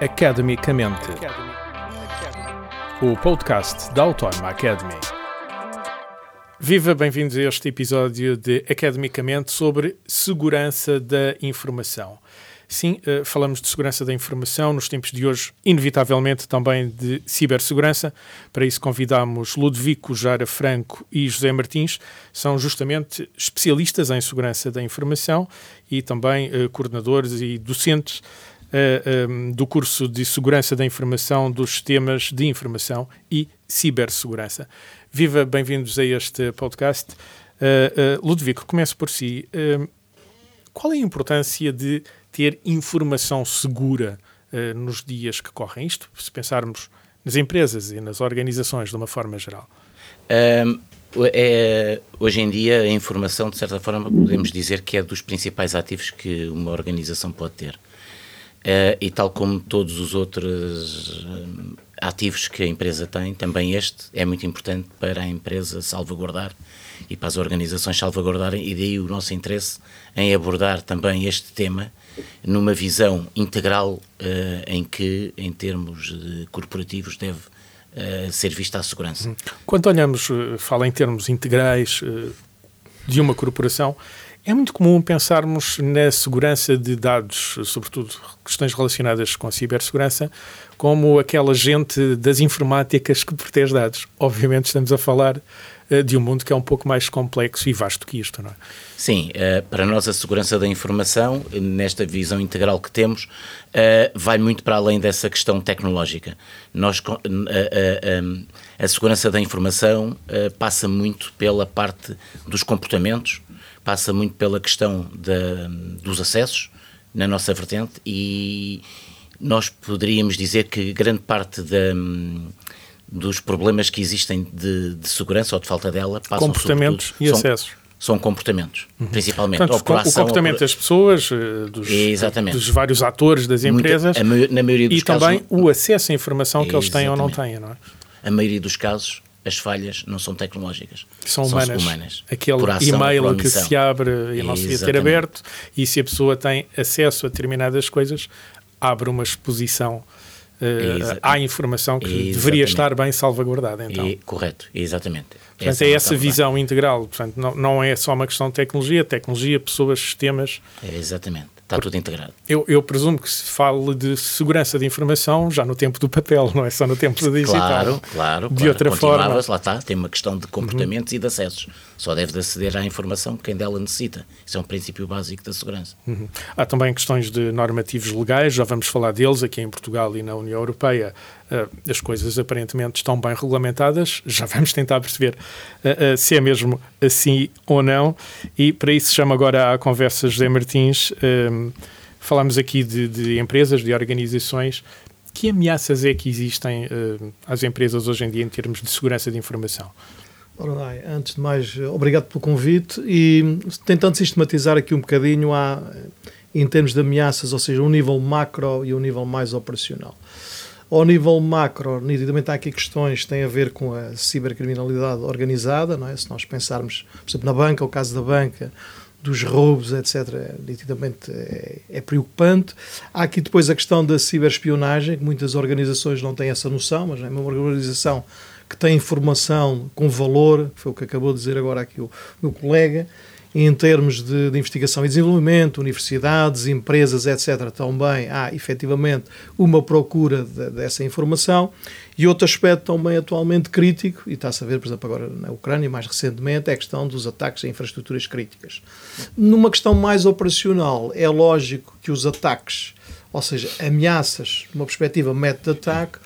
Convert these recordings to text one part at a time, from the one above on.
Academicamente. O podcast da Autónoma Academy. Viva, bem-vindos a este episódio de Academicamente sobre segurança da informação. Sim, uh, falamos de segurança da informação nos tempos de hoje, inevitavelmente também de cibersegurança. Para isso convidamos Ludovico Jara Franco e José Martins, são justamente especialistas em segurança da informação e também uh, coordenadores e docentes um, do curso de segurança da informação dos sistemas de informação e cibersegurança. Viva, bem-vindos a este podcast. Ludovico, começo por si. qual é a importância de ter informação segura uh, nos dias que correm? Isto, se pensarmos nas empresas e nas organizações de uma forma geral. Um, é, hoje em dia, a informação, de certa forma, podemos dizer que é dos principais ativos que uma organização pode ter. Uh, e tal como todos os outros uh, ativos que a empresa tem, também este é muito importante para a empresa salvaguardar e para as organizações salvaguardarem, e daí o nosso interesse em abordar também este tema numa visão integral uh, em que, em termos de corporativos, deve uh, ser vista a segurança. Uhum. Quando olhamos, fala em termos integrais de uma corporação, é muito comum pensarmos na segurança de dados, sobretudo questões relacionadas com a cibersegurança, como aquela gente das informáticas que protege dados. Obviamente estamos a falar uh, de um mundo que é um pouco mais complexo e vasto que isto, não é? Sim, uh, para nós a segurança da informação, nesta visão integral que temos, uh, vai muito para além dessa questão tecnológica. Nós, a segurança da informação passa muito pela parte dos comportamentos, passa muito pela questão dos acessos na nossa vertente e nós poderíamos dizer que grande parte da dos problemas que existem de, de, segurança ou de falta dela passam comportamentos e são, acessos são comportamentos, uhum. principalmente. Portanto, o comportamento das pessoas, eh, dos, dos, vários atores das empresas Muita, na maioria dos e casos, também o acesso à informação que eles têm ou não têm, não é? A maioria dos casos, as falhas não são tecnológicas. São humanas. São humanas. Aquele e-mail que se abre e não se devia ter aberto e se a pessoa tem acesso a determinadas coisas, abre uma exposição uh, à informação que exatamente. deveria estar bem salvaguardada. Então. E, correto, exatamente. Portanto, essa é essa visão integral. Portanto, não, não é só uma questão de tecnologia, tecnologia, pessoas, sistemas. É, exatamente. Está tudo integrado. Eu, eu, presumo que se fale de segurança de informação já no tempo do papel, não é só no tempo do digital. Claro, claro. De claro. outra forma. Lá está, tem uma questão de comportamentos uhum. e de acessos. Só deve aceder à informação quem dela necessita. Isso é um princípio básico da segurança. Uhum. Há também questões de normativos legais, já vamos falar deles aqui em Portugal e na União Europeia. Uh, as coisas aparentemente estão bem regulamentadas, já vamos tentar perceber uh, uh, se é mesmo assim ou não. E para isso chamo agora à conversa José Martins. falamos aqui de, de, empresas, de organizações. Que ameaças é que existem às empresas hoje em dia em termos de segurança de informação? Ora bem, antes de mais, obrigado pelo convite e tentando sistematizar aqui um bocadinho há, em termos de ameaças, ou seja, um nível macro e um nível mais operacional. Ao nível macro, nitidamente há aqui questões que têm a ver com a cibercriminalidade organizada, não é? se nós pensarmos, por exemplo, na banca, o caso da banca, dos roubos, etc., nitidamente é, é, preocupante. Há aqui depois a questão da ciberespionagem, que muitas organizações não têm essa noção, mas é uma organização que tem informação com valor, foi o que acabou de dizer agora aqui o meu colega, em termos de, de, investigação e desenvolvimento, universidades, empresas, etc., também há efetivamente uma procura de, dessa informação. E outro aspecto também atualmente crítico, e está-se a ver, por exemplo, agora na Ucrânia, mais recentemente, é a questão dos ataques a infraestruturas críticas. Numa questão mais operacional, é lógico que os ataques, ou seja, ameaças, numa perspectiva método de ataque,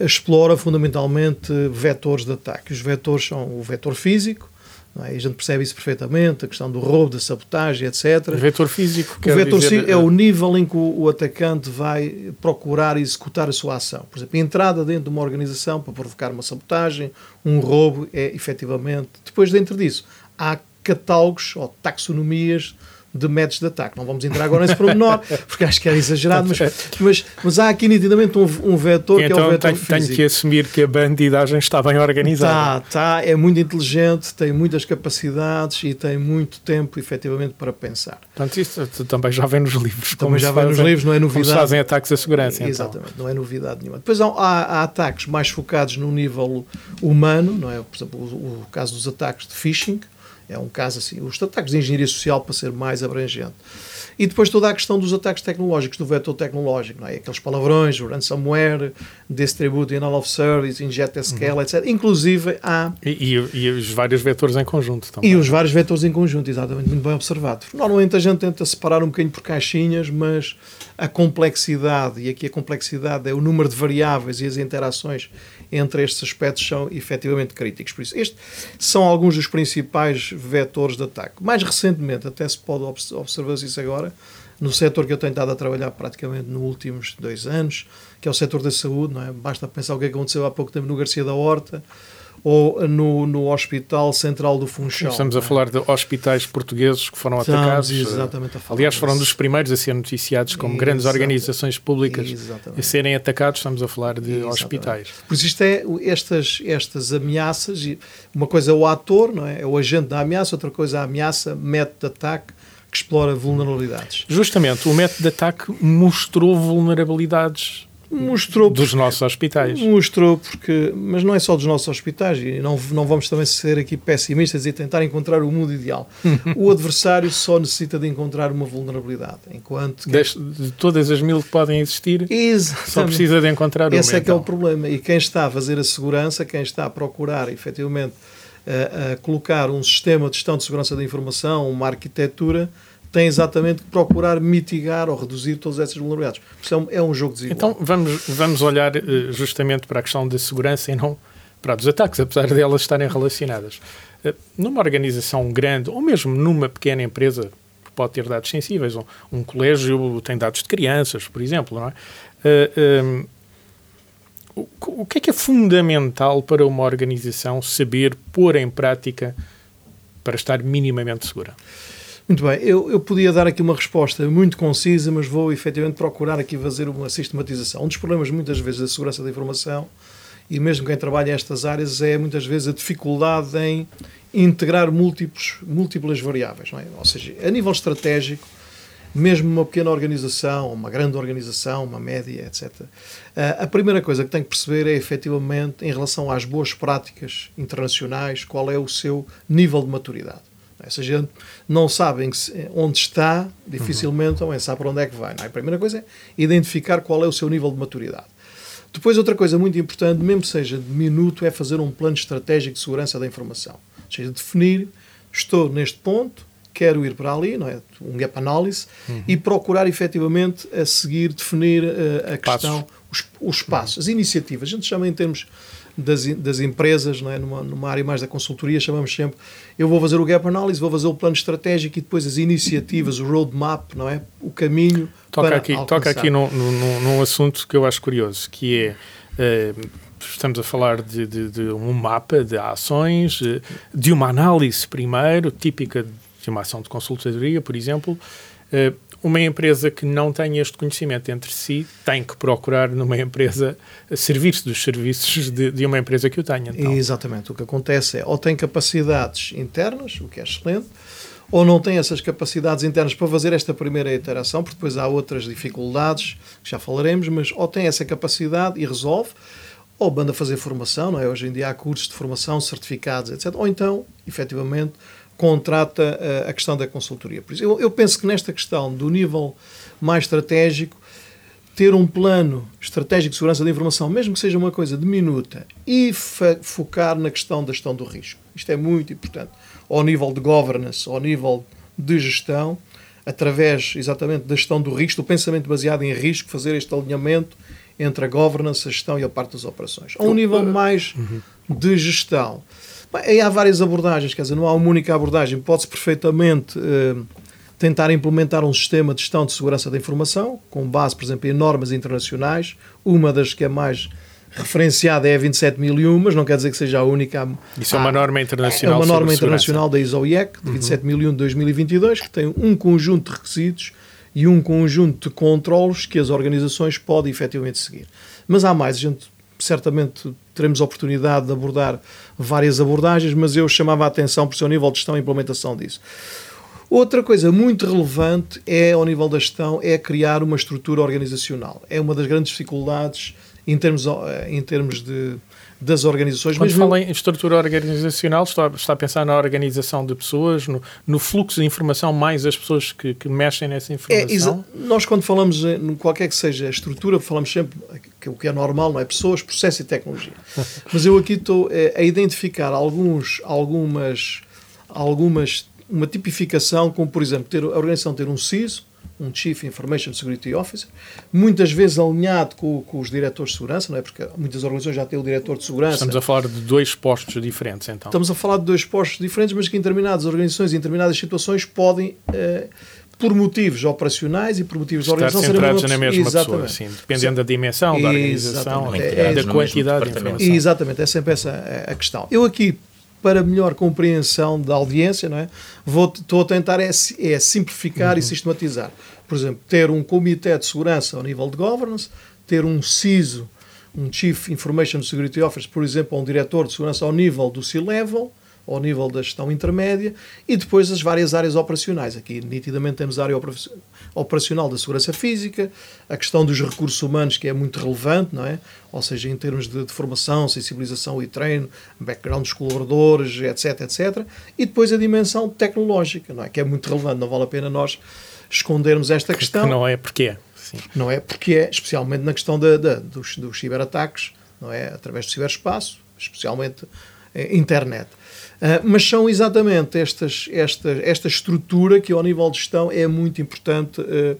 explora fundamentalmente vetores de ataque. Os vetores são o vetor físico, é? a gente percebe isso perfeitamente, a questão do roubo, da sabotagem, etc. O vetor físico. O vetor dizer... é o nível em que o, o, atacante vai procurar executar a sua ação. Por exemplo, a entrada dentro de uma organização para provocar uma sabotagem, um roubo, é efetivamente. Depois, dentro disso, há catálogos ou taxonomias de métodos de ataque. Não vamos entrar agora nesse pormenor, porque acho que é exagerado, mas, mas, mas há aqui nitidamente um, um vetor e que então é o vetor tenho, físico. tenho que assumir que a bandidagem está bem organizada. Está, está, é muito inteligente, tem muitas capacidades e tem muito tempo, efetivamente, para pensar. Portanto, isso também já vem nos livros. Também já vem nos livros, não é novidade. Como fazem ataques à segurança. Então. Exatamente, não é novidade nenhuma. Depois há, há, ataques mais focados no nível humano, não é? Por exemplo, o, o caso dos ataques de phishing, é um caso assim, os ataques de engenharia social para ser mais abrangente. E depois toda a questão dos ataques tecnológicos, do vetor tecnológico, não é? aqueles palavrões, ransomware, distribute in all of service, inject SQL, uhum. etc. Inclusive há... E, e, e, os vários vetores em conjunto também. E os vários vetores em conjunto, exatamente, muito bem observado. Normalmente a gente tenta separar um bocadinho por caixinhas, mas a complexidade, e aqui a complexidade é o número de variáveis e as interações entre estes aspectos são efetivamente críticos. Por isso, estes são alguns dos principais vetores de ataque. Mais recentemente, até se pode observar isso agora, no setor que eu tenho estado a trabalhar praticamente nos últimos dois anos, que é o setor da saúde, não é? Basta pensar o que aconteceu há pouco tempo no Garcia da Horta, ou no, no Hospital Central do Funchal. Estamos a falar de hospitais portugueses que foram Estamos atacados. Exatamente a falar Aliás, foram dos primeiros a ser noticiados como grandes organizações públicas exatamente. a serem atacados. Estamos a falar de exatamente. hospitais. Por isso, isto é estas, estas ameaças. Uma coisa é o ator, não é? é o agente da ameaça, outra coisa é a ameaça, método de ataque que explora vulnerabilidades. Justamente, o método de ataque mostrou vulnerabilidades Mostrou dos nossos hospitais. Mostrou porque, mas não é só dos nossos hospitais e não, não vamos também ser aqui pessimistas e tentar encontrar o mundo ideal. o adversário só necessita de encontrar uma vulnerabilidade, enquanto que... de todas as mil que podem existir, Exatamente. só precisa de encontrar uma. Esse é que é o então. problema e quem está a fazer a segurança, quem está a procurar efetivamente a, a colocar um sistema de gestão de segurança da informação, uma arquitetura tem exatamente que procurar mitigar ou reduzir todas essas vulnerabilidades. É um, é um jogo desigual. Então vamos, vamos olhar eh, justamente para a questão da segurança e não para os ataques, apesar de elas estarem relacionadas. Eh, numa organização grande, ou mesmo numa pequena empresa, que pode ter dados sensíveis, um, um colégio tem dados de crianças, por exemplo, não é? Uh, um, o que é que é fundamental para uma organização saber pôr em prática para estar minimamente segura? Muito bem, eu, eu podia dar aqui uma resposta muito concisa, mas vou efetivamente procurar aqui fazer uma sistematização. Um dos problemas, muitas vezes, da segurança da informação, e mesmo quem trabalha nestas áreas, é muitas vezes a dificuldade em integrar múltiplos, múltiplas variáveis. É? Ou seja, a nível estratégico, mesmo uma pequena organização, uma grande organização, uma média, etc. A primeira coisa que tem que perceber é efetivamente, em relação às boas práticas internacionais, qual é o seu nível de maturidade. Essa gente não sabe onde está, dificilmente uhum. sabe para onde é que vai. É? A primeira coisa é identificar qual é o seu nível de maturidade. Depois, outra coisa muito importante, mesmo seja de minuto, é fazer um plano estratégico de segurança da informação. Ou seja, definir, estou neste ponto, quero ir para ali, não é? Um gap analysis, uhum. e procurar efetivamente a seguir definir uh, a questão, os, os passos, as iniciativas. A gente chama em termos das, das empresas, não é? numa, numa área mais da consultoria, chamamos sempre eu vou fazer o gap analysis, vou fazer o plano estratégico e depois as iniciativas, o roadmap, não é? O caminho toca para aqui, Toca aqui num, num, num assunto que eu acho curioso, que é... Uh, estamos a falar de, de, de, um mapa de ações, eh, de uma análise primeiro, típica de uma ação de consultoria, por exemplo, uma empresa que não tem este conhecimento entre si tem que procurar numa empresa servir-se dos serviços de, de, uma empresa que o tenha. Então. Exatamente. O que acontece é ou tem capacidades internas, o que é excelente, ou não tem essas capacidades internas para fazer esta primeira iteração, porque depois há outras dificuldades que já falaremos, mas ou tem essa capacidade e resolve, ou manda fazer formação, não é? Hoje em dia há cursos de formação, certificados, etc. Ou então, efetivamente, contrata a, eh, a questão da consultoria. Por isso, eu, eu penso que nesta questão do nível mais estratégico, ter um plano estratégico de segurança da informação, mesmo que seja uma coisa diminuta, e focar na questão da gestão do risco. Isto é muito importante. Ao nível de governance, ao nível de gestão, através exatamente da gestão do risco, do pensamento baseado em risco, fazer este alinhamento entre a governance, a gestão e a parte das operações. A um nível mais de gestão, Aí há várias abordagens, quer dizer, não há uma única abordagem. Pode-se perfeitamente eh, tentar implementar um sistema de gestão de segurança da informação, com base, por exemplo, em normas internacionais. Uma das que é mais referenciada é a 27001, mas não quer dizer que seja a única. Isso é uma norma internacional. É uma norma internacional da ISO-IEC, de 27001 de 2022, que tem um conjunto de requisitos e um conjunto de controlos que as organizações podem efetivamente seguir. Mas há mais, a gente certamente teremos oportunidade de abordar várias abordagens, mas eu chamava a atenção para o seu nível de gestão e implementação disso. Outra coisa muito relevante é, ao nível da gestão, é criar uma estrutura organizacional. É uma das grandes dificuldades em termos, eh, em termos de, das organizações. Quando fala em estrutura organizacional, está, está a pensar na organização de pessoas, no, no fluxo de informação, mais as pessoas que, que mexem nessa é, informação? É, nós, quando falamos em qualquer que seja a estrutura, falamos sempre que o que é normal, não é? Pessoas, processo e tecnologia. Mas eu aqui estou é, a identificar alguns, algumas, algumas, uma tipificação, como por exemplo, ter, a organização ter um CISO, um Chief Information Security Officer, muitas vezes alinhado com, com, os diretores de segurança, não é? Porque muitas organizações já têm o diretor de segurança. Estamos a falar de dois postos diferentes, então. Estamos a falar de dois postos diferentes, mas que em determinadas organizações, em determinadas situações, podem. Eh, por motivos operacionais e por motivos Estar organização. centrados na mesma Exatamente. pessoa, sim, dependendo da dimensão da organização, é, da quantidade de informação. Exatamente, é sempre essa a questão. Eu aqui, para melhor compreensão da audiência, não é? Vou, estou a tentar é, é simplificar uhum. e sistematizar por exemplo, ter um comitê de segurança ao nível de governance, ter um CISO, um Chief Information Security Officer, por exemplo, um diretor de segurança ao nível do C-Level, ao nível da gestão intermédia, e depois as várias áreas operacionais. Aqui, nitidamente, temos a área operacional da segurança física, a questão dos recursos humanos, que é muito relevante, não é? Ou seja, em termos de, de formação, sensibilização e treino, background dos colaboradores, etc, etc. E depois a dimensão tecnológica, não é? Que é muito relevante, não vale a pena nós escondermos esta questão. Que não é porque Sim. Não é porque é, especialmente na questão de, de, dos, dos ciberataques, não é? Através do ciberespaço, especialmente internet. Uh, mas são exatamente estas, esta, esta estrutura que, ao nível de gestão, é muito importante uh,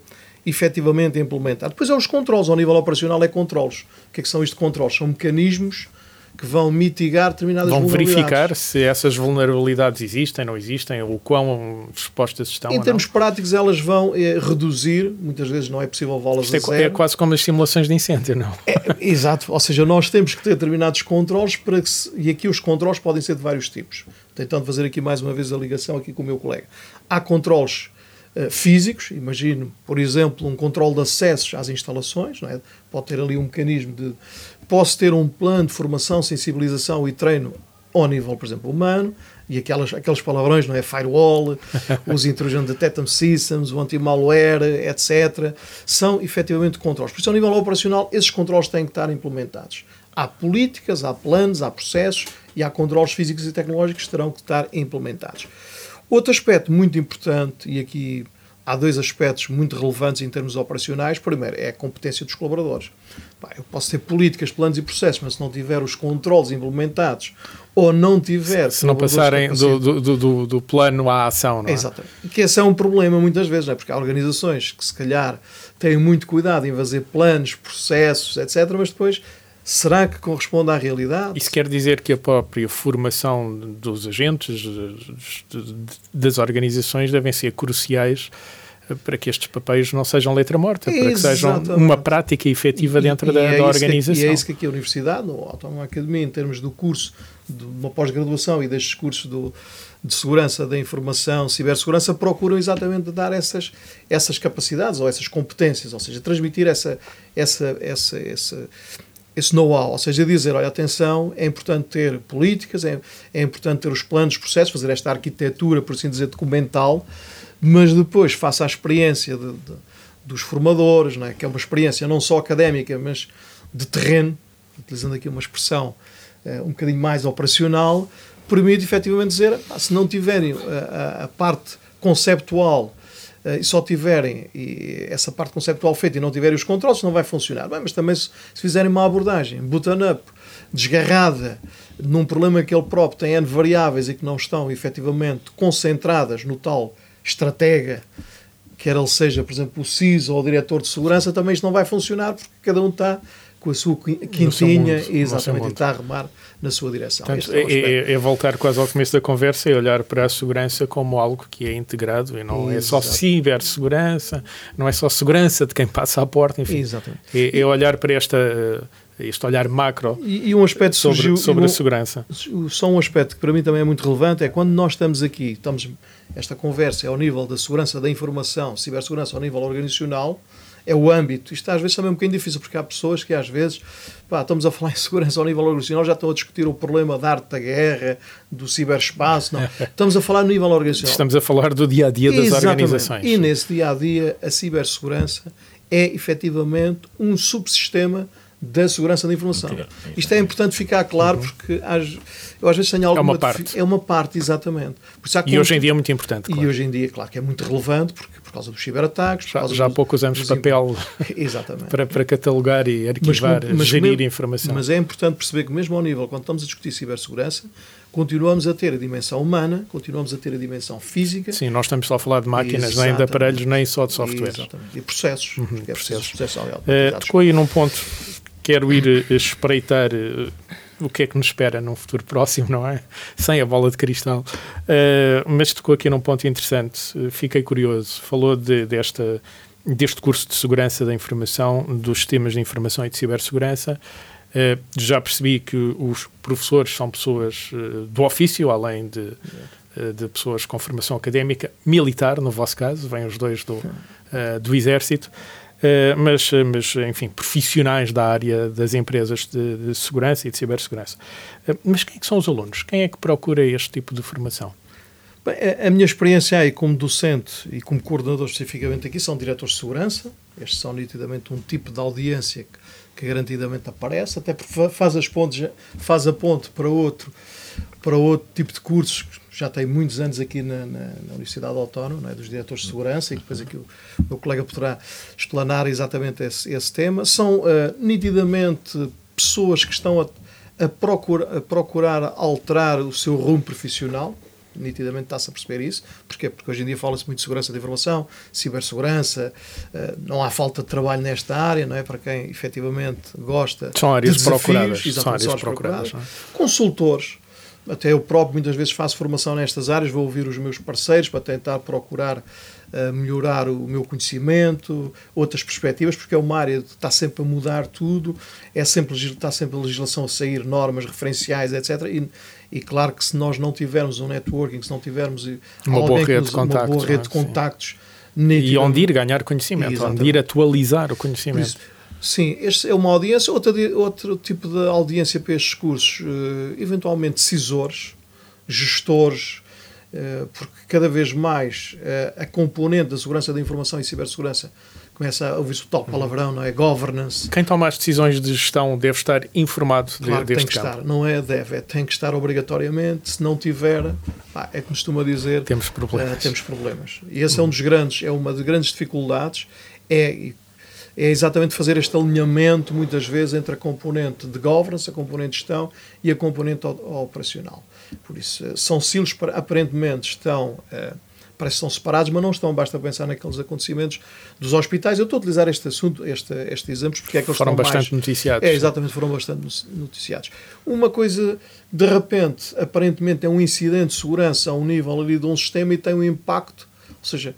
efetivamente implementar. Depois é os controles, ao nível operacional é controles. O que, é que são isto controles? São mecanismos que vão mitigar determinadas vão vulnerabilidades. Vão verificar se essas vulnerabilidades existem, não existem, ou quão expostas estão. Em termos não. práticos, elas vão é, reduzir, muitas vezes não é possível levá-las a é, zero. É quase como as simulações de incêndio, não? É, exato, ou seja, nós temos que ter determinados controles para que se, e aqui os controles podem ser de vários tipos. Tentando fazer aqui mais uma vez a ligação aqui com o meu colega. Há controles uh, físicos, imagino, por exemplo, um controle de acessos às instalações, é? pode ter ali um mecanismo de posso ter um plano de formação, sensibilização e treino ao nível, por exemplo, humano, e aquelas, aqueles palavrões, não é? Firewall, os intrusion detection systems, o anti-malware, etc. São efetivamente controles. Por isso, ao nível operacional, esses controles têm que estar implementados. Há políticas, há planos, há processos e há controles físicos e tecnológicos que terão que estar implementados. Outro aspecto muito importante, e aqui há dois aspectos muito relevantes em termos operacionais. Primeiro, é a competência dos colaboradores. Eu posso ter políticas, planos e processos, mas se não tiver os controles implementados ou não tiver. Se não passarem do, do, do, do, plano à ação, não é? Exatamente. Que esse é um problema muitas vezes, não é? porque há organizações que se calhar têm muito cuidado em fazer planos, processos, etc., mas depois Será que corresponde à realidade? Isso quer dizer que a própria formação dos agentes, das organizações, devem ser cruciais eh, para que estes papéis não sejam letra morta, para que sejam uma prática efetiva dentro e, da, é da organização. Que, e é isso que aqui a Universidade, ou a Autónoma Academia, em termos do curso, de uma pós-graduação e destes cursos do, de segurança da informação, cibersegurança, procuram exatamente dar essas, essas capacidades ou essas competências, ou seja, transmitir essa, essa, essa, essa esse know-how, ou seja, dizer, olha, atenção, é importante ter políticas, é, é importante ter os planos, processos, fazer esta arquitetura, por assim dizer, documental, mas depois faça a experiência de, de, dos formadores, não é? que é uma experiência não só académica, mas de terreno, utilizando aqui uma expressão é, um bocadinho mais operacional, permite efetivamente dizer, se não tiverem a, a, a parte conceptual e só tiverem essa parte conceptual feita e não tiverem os controles, não vai funcionar. Bem, mas também se, se fizerem uma abordagem button-up, desgarrada, num problema que ele próprio tem N variáveis e que não estão efetivamente concentradas no tal estratega, quer ele seja, por exemplo, o CISO ou o diretor de segurança, também isto não vai funcionar porque cada um está com a sua quintinha mundo, exatamente, e está a remar na sua direção. Portanto, é, é, é, voltar quase ao começo da conversa e olhar para a segurança como algo que é integrado e não Exato. é só cibersegurança, não é só segurança de quem passa à porta, enfim. Exatamente. É, é olhar para esta este olhar macro e, e um aspecto sobre, surgiu, sobre um, a segurança. Só um aspecto que para mim também é muito relevante é quando nós estamos aqui, estamos, esta conversa é ao nível da segurança da informação, cibersegurança ao nível organizacional, é o âmbito. Isto às vezes também é um bocadinho difícil, porque há pessoas que às vezes pá, estamos a falar em segurança ao nível organizacional, já estão a discutir o problema da arte da guerra, do ciberespaço. Não. Estamos a falar no nível organizacional. Estamos a falar do dia a dia das Exatamente. organizações. E nesse dia a dia, a cibersegurança é efetivamente um subsistema da segurança da informação. Isto é importante ficar claro uhum. porque às, eu às vezes tenho alguma... É uma parte. É uma parte, exatamente. e hoje em dia é muito importante, claro. E hoje em dia, claro, que é muito relevante porque por causa dos ciberataques. Já, já há pouco usamos papel para, para catalogar e arquivar, mas, mas gerir informação. Mas é importante perceber que mesmo ao nível, quando estamos a discutir cibersegurança, continuamos a ter a dimensão humana, continuamos a ter a dimensão física. Sim, nós estamos só a falar de máquinas, Exatamente. nem de aparelhos, nem só de software. Exatamente. E processos. Uhum, é processos. processos uh, tocou aí num ponto, quero ir uh, espreitar uh, o que é que nos espera num futuro próximo, não é? Sem a bola de cristal. Uh, mas tocou aqui num ponto interessante, uh, fiquei curioso. Falou de, desta, deste curso de segurança da informação, dos sistemas de informação e de cibersegurança. Uh, já percebi que os professores são pessoas do ofício, além de, de pessoas com formação académica, militar, no vosso caso, vêm os dois do, do Exército. Eh, mas, mas, enfim, profissionais da área das empresas de, de segurança e de cibersegurança. Uh, mas quem é que são os alunos? Quem é que procura este tipo de formação? Bem, a minha experiência aí como docente e como coordenador especificamente aqui são diretores de segurança. Estes são nitidamente um tipo de audiência que, que garantidamente aparece, até porque faz as pontes, faz a ponte para outro, para outro tipo de cursos já tem muitos anos aqui na, na, na Universidade Autónoma, é? dos diretores de segurança, e depois aqui o meu colega poderá explanar exatamente esse, esse tema. São uh, nitidamente pessoas que estão a, a, procura, a procurar alterar o seu rumo profissional, nitidamente está-se a perceber isso. Porquê? Porque hoje em dia fala-se muito de segurança da informação, cibersegurança, uh, não há falta de trabalho nesta área, não é? Para quem efetivamente gosta são áreas de desafios, procuradas. São áreas procuradas. procuradas. É? Consultores, até eu próprio muitas vezes faço formação nestas áreas, vou ouvir os meus parceiros para tentar procurar uh, melhorar o meu conhecimento, outras perspectivas, porque é uma área que está sempre a mudar tudo, é sempre, está sempre a legislação a sair, normas referenciais, etc. E, e claro que se nós não tivermos um networking, se não tivermos uma boa rede, nos, de, contactos, uma boa rede de é? contactos, e onde ir ganhar conhecimento, Exatamente. onde ir atualizar o conhecimento. Isso, Sim, este é uma audiência, outra, outro tipo de audiência para estes cursos, uh, eventualmente decisores, gestores, uh, porque cada vez mais uh, a componente da segurança da informação e cibersegurança começa a ouvir-se o tal palavrão, não é? Governance. Quem toma as decisões de gestão deve estar informado claro de, deste tem que campo. estar, não é deve, é tem que estar obrigatoriamente, se não tiver, pá, é como costuma dizer, temos problemas. temos problemas. E esse é um dos grandes, é uma das grandes dificuldades, é é exatamente fazer este alinhamento, muitas vezes, entre a componente de governance, a componente de gestão e a componente operacional. Por isso, eh, são silos que aparentemente estão. Uh, parece que são separados, mas não estão. Basta pensar naqueles acontecimentos dos hospitais. Eu estou a utilizar este assunto, este, este exemplo, porque é que eles foram bastante mais, noticiados. É, exatamente, foram bastante noticiados. Uma coisa, de repente, aparentemente é um incidente de segurança a um nível ali de um sistema e tem um impacto, ou seja,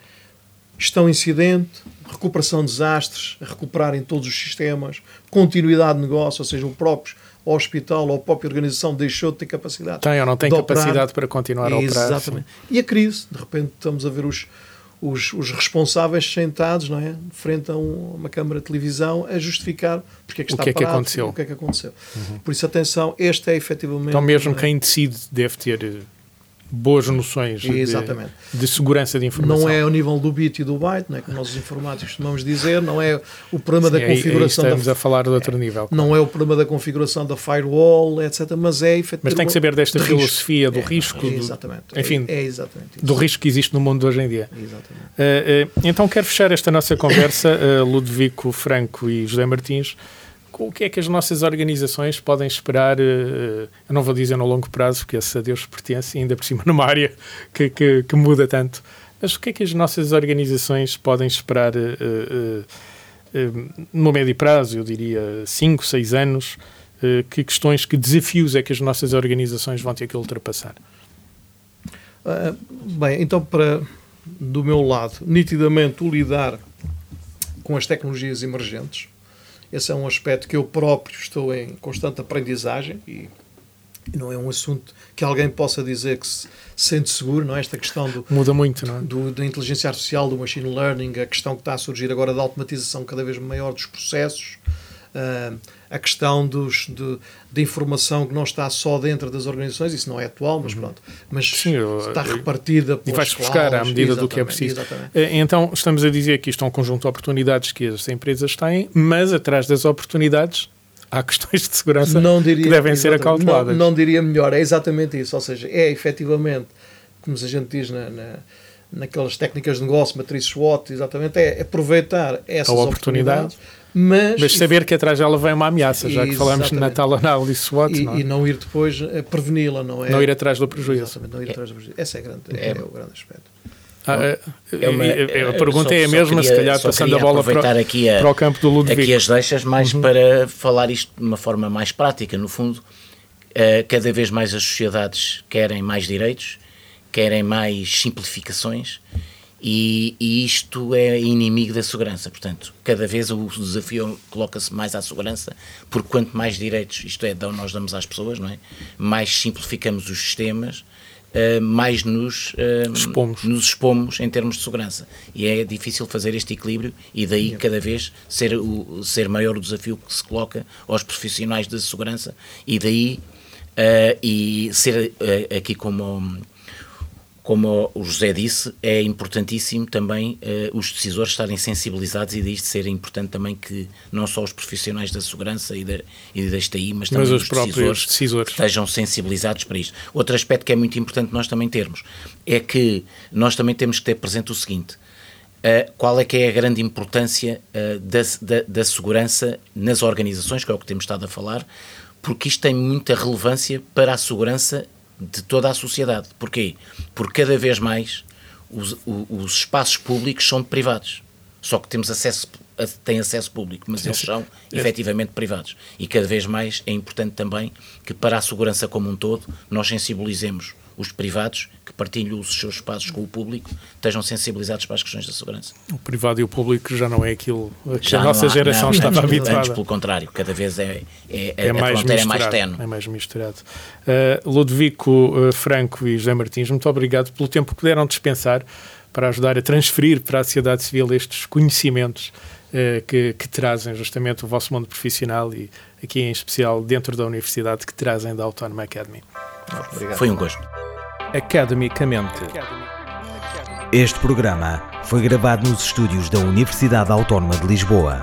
gestão incidente, recuperação de desastres, recuperar em todos os sistemas, continuidade de negócio, ou seja, o próprio hospital ou a própria organização deixou de ter capacidade. Tem ou não tem capacidade operar. para continuar a operar. Exatamente. Sim. E a crise, de repente estamos a ver os, os, os, responsáveis sentados, não é, frente a um, uma câmara de televisão a justificar porque é que está o que é parado, que aconteceu. o que é que aconteceu. Uhum. Por isso atenção, este é efetivamente. Então mesmo quem decide deve ter boas noções de, de, segurança de informação. Não é ao nível do bit e do byte, não é como nós os informáticos costumamos dizer, não é o problema Sim, da configuração. Aí, aí estamos da, a falar de outro nível. Não é o problema da configuração da firewall, etc. Mas é efetivamente. Mas tem que saber desta de filosofia risco. do é, risco. É, exatamente. Do, enfim, é, é, exatamente do risco que existe no mundo de hoje em dia. Exatamente. Uh, uh, então quero fechar esta nossa conversa, uh, Ludovico Franco e José Martins o que é que as nossas organizações podem esperar, eh, eu não vou dizer no longo prazo, porque esse a Deus pertence, ainda por cima numa área que, que, que muda tanto, mas o que é que as nossas organizações podem esperar uh, uh, no médio prazo, eu diria 5, 6 anos, que questões, que desafios é que as nossas organizações vão ter que ultrapassar? Uh, bem, então para do meu lado, nitidamente o lidar com as tecnologias emergentes, esse é um aspecto que eu próprio estou em constante aprendizagem e, não é um assunto que alguém possa dizer que se sente seguro, não é? Esta questão do, Muda muito, não é? do, da inteligência artificial, do machine learning, a questão que está a surgir agora da automatização cada vez maior dos processos, uh, a questão dos, de, de, informação que não está só dentro das organizações, isso não é atual, mas uhum. pronto, mas Sim, está repartida E vais buscar à medida do que é preciso. Exatamente. Eh, então, estamos a dizer que isto é um conjunto de oportunidades que as empresas têm, mas atrás das oportunidades há questões de segurança diria, que devem ser acauteladas. Não, não, diria melhor, é exatamente isso. Ou seja, é efetivamente, como a gente diz na, na naquelas técnicas de negócio, matriz SWOT, exatamente, é aproveitar essas oportunidades, mas, mas saber que atrás dela vem uma ameaça, já que falamos na tal análise SWOT. E não, é? e não ir depois preveni-la, não é? Não ir atrás do prejuízo. Exatamente, não ir atrás do prejuízo. Esse é, grande, é, é o grande aspecto. Ah, é, é uma, a pergunta só, é a mesma, queria, se calhar passando a bola para, aqui a, para o campo do Ludwig. Aqui as deixas mais uhum. para falar isto de uma forma mais prática. No fundo, uh, cada vez mais as sociedades querem mais direitos, querem mais simplificações e, e isto é inimigo da segurança. Portanto, cada vez o desafio coloca-se mais à segurança, porque quanto mais direitos, isto é, nós damos às pessoas, não é? mais simplificamos os sistemas uh, mais nos, uh, expomos. nos expomos em termos de segurança. E é difícil fazer este equilíbrio e daí cada vez ser, o, ser maior o desafio que se coloca aos profissionais da segurança e daí uh, e ser aqui como como o José disse, é importantíssimo também uh, os decisores estarem sensibilizados e daí ser importante também que não só os profissionais da segurança e, da, e deste aí, mas também mas os, os decisores, decisores, estejam sensibilizados para isto. Outro aspecto que é muito importante nós também termos é que nós também temos que ter presente o seguinte, uh, qual é que é a grande importância uh, da, da, da segurança nas organizações, que é o que temos estado a falar, porque isto tem muita relevância para a segurança de toda a sociedade. Porquê? Porque cada vez mais os, os espaços públicos são privados. Só que temos acesso, têm acesso público, mas eles são efetivamente privados. E cada vez mais é importante também que, para a segurança como um todo, nós sensibilizemos os privados que partilham os seus espaços com o público estejam sensibilizados para as questões da segurança. O privado e o público já não é aquilo que já a nossa há, geração não, estava antes, habituada. Antes, pelo contrário, cada vez é, é, é a mais fronteira é mais tenue. É mais misturado. Uh, Ludovico uh, Franco e José Martins, muito obrigado pelo tempo que puderam dispensar para ajudar a transferir para a sociedade civil estes conhecimentos que, que trazem justamente o vosso mundo profissional e aqui em especial dentro da universidade que trazem da Autónoma Academy. Obrigado. Foi um gosto. Academicamente. Este programa foi gravado nos estúdios da Universidade Autónoma de Lisboa.